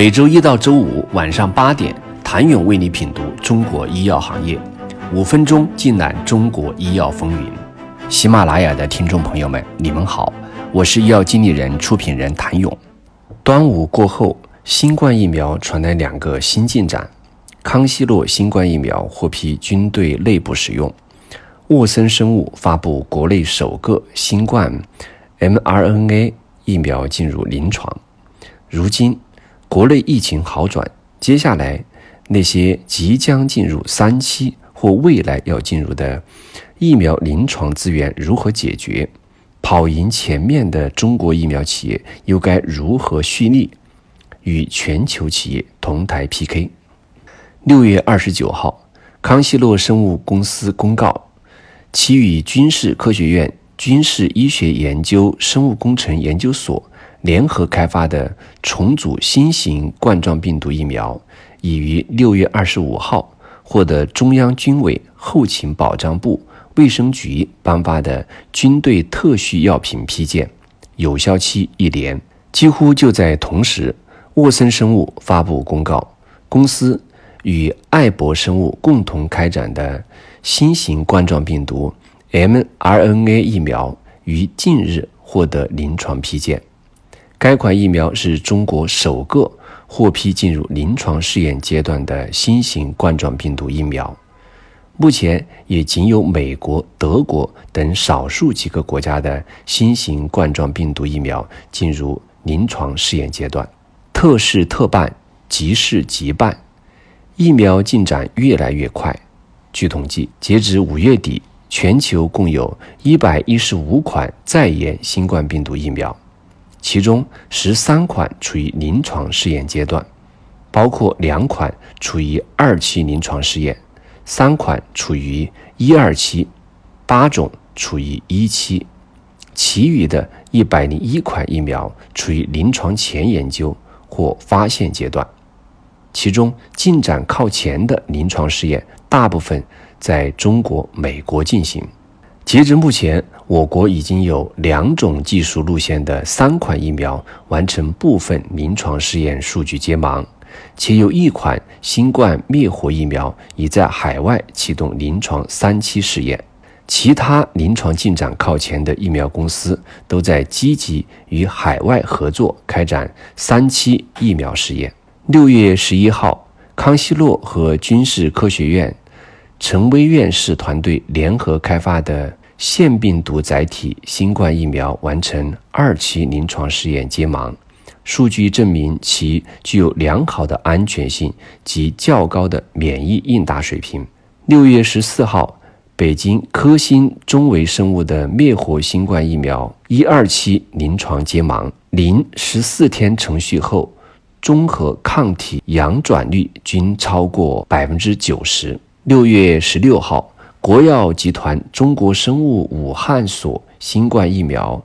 每周一到周五晚上八点，谭勇为你品读中国医药行业，五分钟尽览中国医药风云。喜马拉雅的听众朋友们，你们好，我是医药经理人、出品人谭勇。端午过后，新冠疫苗传来两个新进展：康希诺新冠疫苗获批军队内部使用；沃森生物发布国内首个新冠 mRNA 疫苗进入临床。如今，国内疫情好转，接下来那些即将进入三期或未来要进入的疫苗临床资源如何解决？跑赢前面的中国疫苗企业又该如何蓄力，与全球企业同台 PK？六月二十九号，康希诺生物公司公告，其与军事科学院军事医学研究生物工程研究所。联合开发的重组新型冠状病毒疫苗，已于六月二十五号获得中央军委后勤保障部卫生局颁发的军队特需药品批件，有效期一年。几乎就在同时，沃森生物发布公告，公司与艾博生物共同开展的新型冠状病毒 mRNA 疫苗于近日获得临床批件。该款疫苗是中国首个获批进入临床试验阶段的新型冠状病毒疫苗，目前也仅有美国、德国等少数几个国家的新型冠状病毒疫苗进入临床试验阶段。特事特办，急事急办，疫苗进展越来越快。据统计，截至五月底，全球共有一百一十五款在研新冠病毒疫苗。其中十三款处于临床试验阶段，包括两款处于二期临床试验，三款处于一二期，八种处于一期，其余的一百零一款疫苗处于临床前研究或发现阶段。其中进展靠前的临床试验，大部分在中国、美国进行。截至目前，我国已经有两种技术路线的三款疫苗完成部分临床试验数据揭盲，且有一款新冠灭活疫苗已在海外启动临床三期试验。其他临床进展靠前的疫苗公司都在积极与海外合作开展三期疫苗试验。六月十一号，康希诺和军事科学院陈薇院士团队联合开发的。腺病毒载体新冠疫苗完成二期临床试验揭盲，数据证明其具有良好的安全性及较高的免疫应答水平。六月十四号，北京科兴中维生物的灭活新冠疫苗一二期临床揭盲，临十四天程序后，综合抗体阳转率均超过百分之九十。六月十六号。国药集团中国生物武汉所新冠疫苗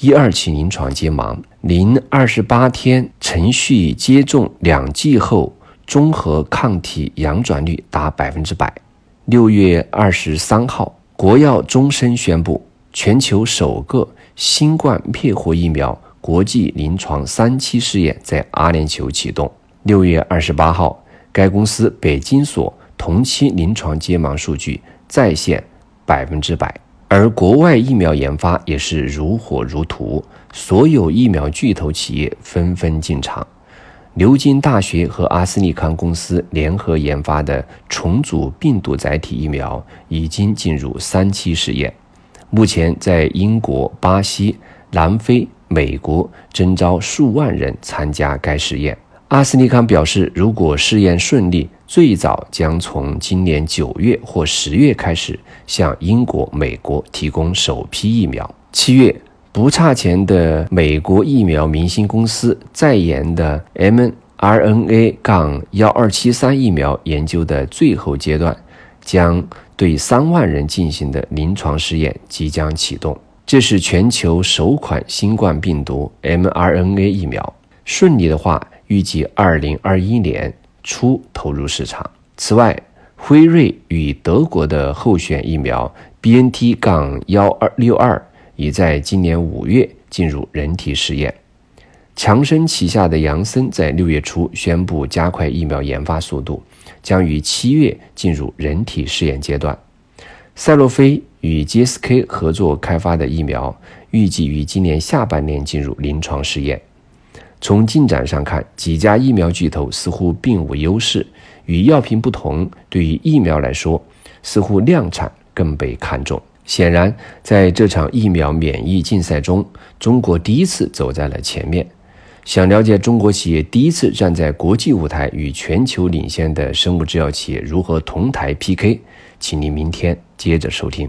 一二期临床揭盲，临二十八天程序接种两剂后，综合抗体阳转率达百分之百。六月二十三号，国药终身宣布，全球首个新冠灭活疫苗国际临床三期试验在阿联酋启动。六月二十八号，该公司北京所同期临床揭盲数据。在线百分之百，而国外疫苗研发也是如火如荼，所有疫苗巨头企业纷纷进场。牛津大学和阿斯利康公司联合研发的重组病毒载体疫苗已经进入三期试验，目前在英国、巴西、南非、美国征召数万人参加该试验。阿斯利康表示，如果试验顺利，最早将从今年九月或十月开始向英国、美国提供首批疫苗。七月，不差钱的美国疫苗明星公司在研的 mRNA- 杠幺二七三疫苗研究的最后阶段，将对三万人进行的临床试验即将启动。这是全球首款新冠病毒 mRNA 疫苗。顺利的话，预计二零二一年初投入市场。此外，辉瑞与德国的候选疫苗 BNT- 杠幺二六二已在今年五月进入人体试验。强生旗下的杨森在六月初宣布加快疫苗研发速度，将于七月进入人体试验阶段。赛洛菲与 GSK 合作开发的疫苗，预计于今年下半年进入临床试验。从进展上看，几家疫苗巨头似乎并无优势。与药品不同，对于疫苗来说，似乎量产更被看重。显然，在这场疫苗免疫竞赛中，中国第一次走在了前面。想了解中国企业第一次站在国际舞台与全球领先的生物制药企业如何同台 PK，请您明天接着收听。